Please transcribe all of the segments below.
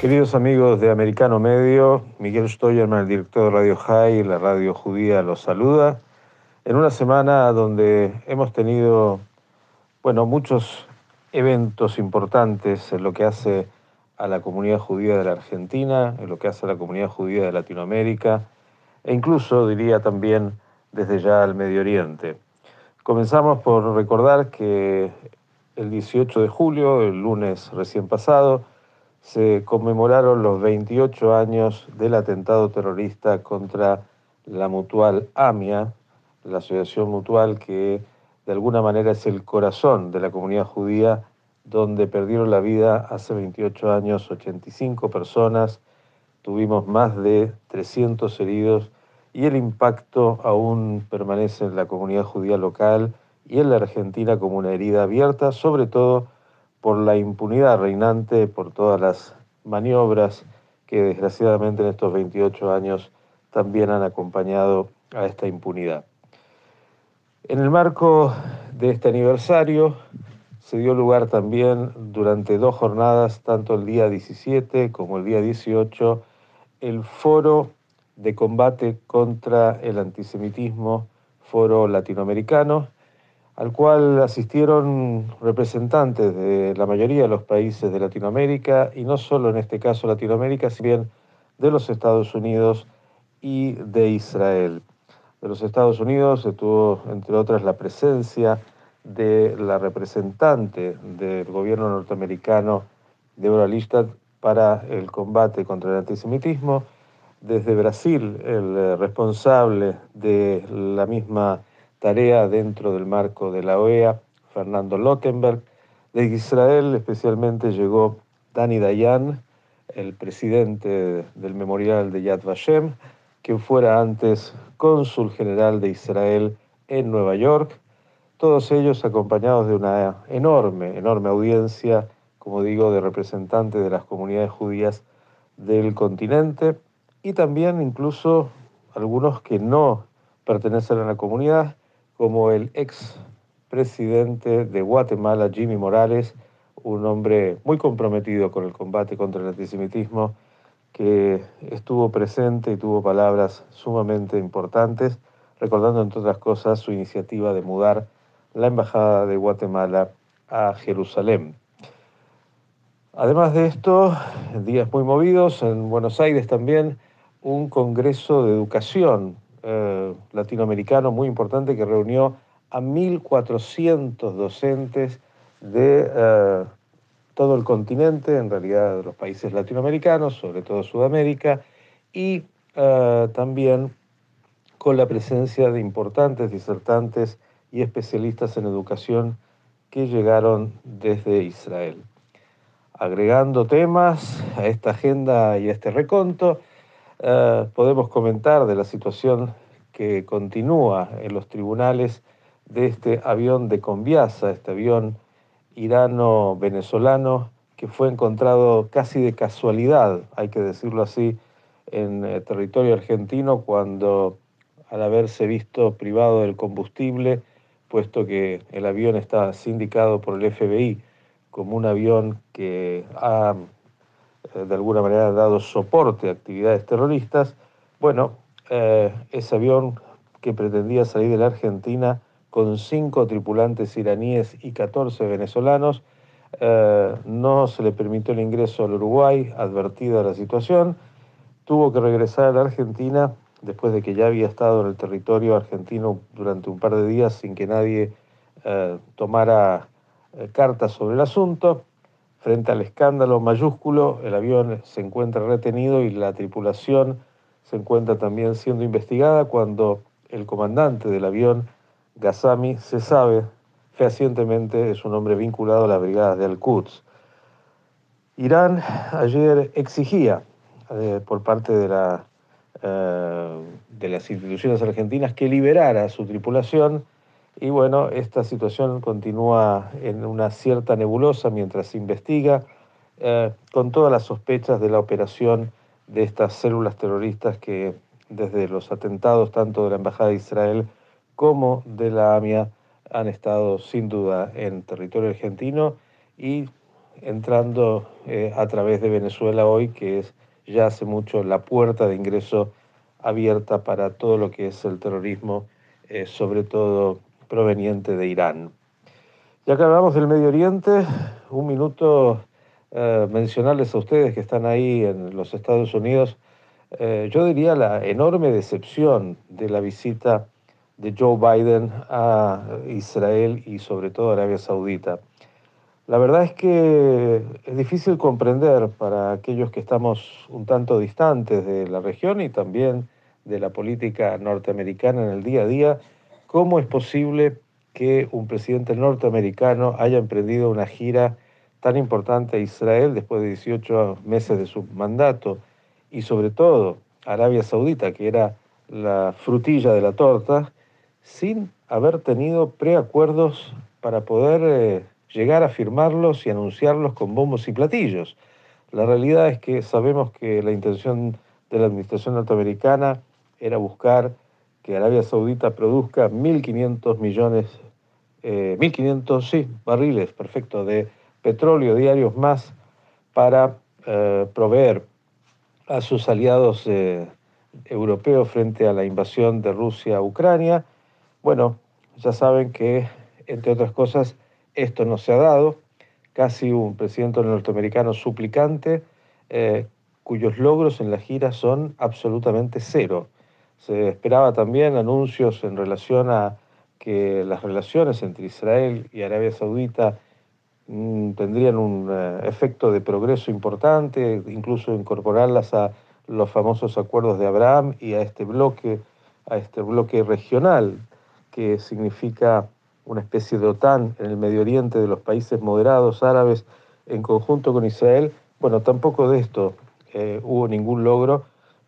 Queridos amigos de Americano Medio, Miguel Stoyerman, el director de Radio High, la radio judía, los saluda. En una semana donde hemos tenido, bueno, muchos eventos importantes en lo que hace a la comunidad judía de la Argentina, en lo que hace a la comunidad judía de Latinoamérica e incluso, diría también, desde ya al Medio Oriente. Comenzamos por recordar que el 18 de julio, el lunes recién pasado, se conmemoraron los 28 años del atentado terrorista contra la mutual AMIA, la asociación mutual que de alguna manera es el corazón de la comunidad judía, donde perdieron la vida hace 28 años 85 personas, tuvimos más de 300 heridos y el impacto aún permanece en la comunidad judía local y en la Argentina como una herida abierta, sobre todo por la impunidad reinante, por todas las maniobras que desgraciadamente en estos 28 años también han acompañado a esta impunidad. En el marco de este aniversario se dio lugar también durante dos jornadas, tanto el día 17 como el día 18, el foro de combate contra el antisemitismo, foro latinoamericano, al cual asistieron representantes de la mayoría de los países de Latinoamérica, y no solo en este caso Latinoamérica, sino de los Estados Unidos y de Israel. De los Estados Unidos se tuvo, entre otras, la presencia de la representante del gobierno norteamericano, Deborah Listad, para el combate contra el antisemitismo. Desde Brasil, el responsable de la misma tarea dentro del marco de la OEA, Fernando Lottenberg. De Israel especialmente llegó Dani Dayan, el presidente del memorial de Yad Vashem, quien fuera antes cónsul general de Israel en Nueva York, todos ellos acompañados de una enorme, enorme audiencia, como digo, de representantes de las comunidades judías del continente y también incluso algunos que no pertenecen a la comunidad, como el ex presidente de Guatemala, Jimmy Morales, un hombre muy comprometido con el combate contra el antisemitismo, que estuvo presente y tuvo palabras sumamente importantes, recordando entre otras cosas su iniciativa de mudar la Embajada de Guatemala a Jerusalén. Además de esto, días muy movidos, en Buenos Aires también, un congreso de educación eh, latinoamericano muy importante que reunió a 1.400 docentes de eh, todo el continente, en realidad de los países latinoamericanos, sobre todo Sudamérica, y eh, también con la presencia de importantes disertantes y especialistas en educación que llegaron desde Israel. Agregando temas a esta agenda y a este reconto, eh, podemos comentar de la situación que continúa en los tribunales de este avión de Conviasa, este avión irano-venezolano que fue encontrado casi de casualidad, hay que decirlo así, en eh, territorio argentino cuando al haberse visto privado del combustible, puesto que el avión está sindicado por el FBI como un avión que ha eh, de alguna manera dado soporte a actividades terroristas, bueno, eh, ese avión que pretendía salir de la Argentina con cinco tripulantes iraníes y 14 venezolanos, eh, no se le permitió el ingreso al Uruguay, advertida la situación, tuvo que regresar a la Argentina después de que ya había estado en el territorio argentino durante un par de días sin que nadie tomara cartas sobre el asunto. Frente al escándalo mayúsculo, el avión se encuentra retenido y la tripulación se encuentra también siendo investigada cuando el comandante del avión, Ghassami, se sabe fehacientemente es un hombre vinculado a las brigadas de Al-Quds. Irán ayer exigía eh, por parte de, eh, de las instituciones argentinas que liberara a su tripulación y bueno, esta situación continúa en una cierta nebulosa mientras se investiga, eh, con todas las sospechas de la operación de estas células terroristas que desde los atentados tanto de la Embajada de Israel como de la AMIA han estado sin duda en territorio argentino y entrando eh, a través de Venezuela hoy, que es ya hace mucho la puerta de ingreso abierta para todo lo que es el terrorismo, eh, sobre todo proveniente de Irán. Ya que hablamos del Medio Oriente, un minuto eh, mencionarles a ustedes que están ahí en los Estados Unidos, eh, yo diría la enorme decepción de la visita de Joe Biden a Israel y sobre todo Arabia Saudita. La verdad es que es difícil comprender para aquellos que estamos un tanto distantes de la región y también de la política norteamericana en el día a día, ¿Cómo es posible que un presidente norteamericano haya emprendido una gira tan importante a Israel después de 18 meses de su mandato y sobre todo Arabia Saudita, que era la frutilla de la torta, sin haber tenido preacuerdos para poder eh, llegar a firmarlos y anunciarlos con bombos y platillos? La realidad es que sabemos que la intención de la administración norteamericana era buscar que Arabia Saudita produzca 1.500 millones, 1.500, eh, sí, barriles, perfecto, de petróleo diarios más para eh, proveer a sus aliados eh, europeos frente a la invasión de Rusia a Ucrania. Bueno, ya saben que, entre otras cosas, esto no se ha dado. Casi un presidente norteamericano suplicante, cuyos logros en la gira son absolutamente cero. Se esperaba también anuncios en relación a que las relaciones entre Israel y Arabia Saudita mm, tendrían un eh, efecto de progreso importante, incluso incorporarlas a los famosos acuerdos de Abraham y a este bloque, a este bloque regional que significa una especie de OTAN en el Medio Oriente de los países moderados árabes en conjunto con Israel. Bueno, tampoco de esto eh, hubo ningún logro,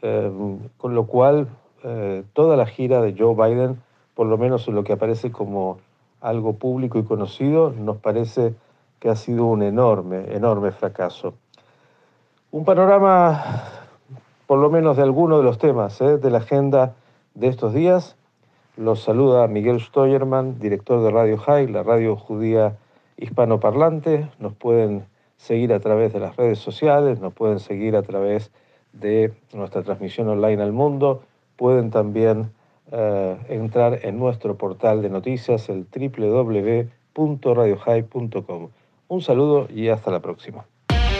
eh, con lo cual eh, toda la gira de Joe Biden, por lo menos en lo que aparece como algo público y conocido, nos parece que ha sido un enorme, enorme fracaso. Un panorama, por lo menos de algunos de los temas eh, de la agenda de estos días. Los saluda Miguel Steuermann, director de Radio High, la radio judía hispanoparlante. Nos pueden seguir a través de las redes sociales, nos pueden seguir a través de nuestra transmisión online al mundo pueden también eh, entrar en nuestro portal de noticias, el www.radiohigh.com. Un saludo y hasta la próxima.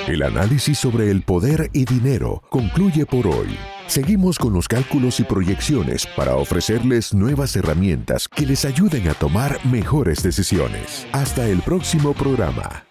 El análisis sobre el poder y dinero concluye por hoy. Seguimos con los cálculos y proyecciones para ofrecerles nuevas herramientas que les ayuden a tomar mejores decisiones. Hasta el próximo programa.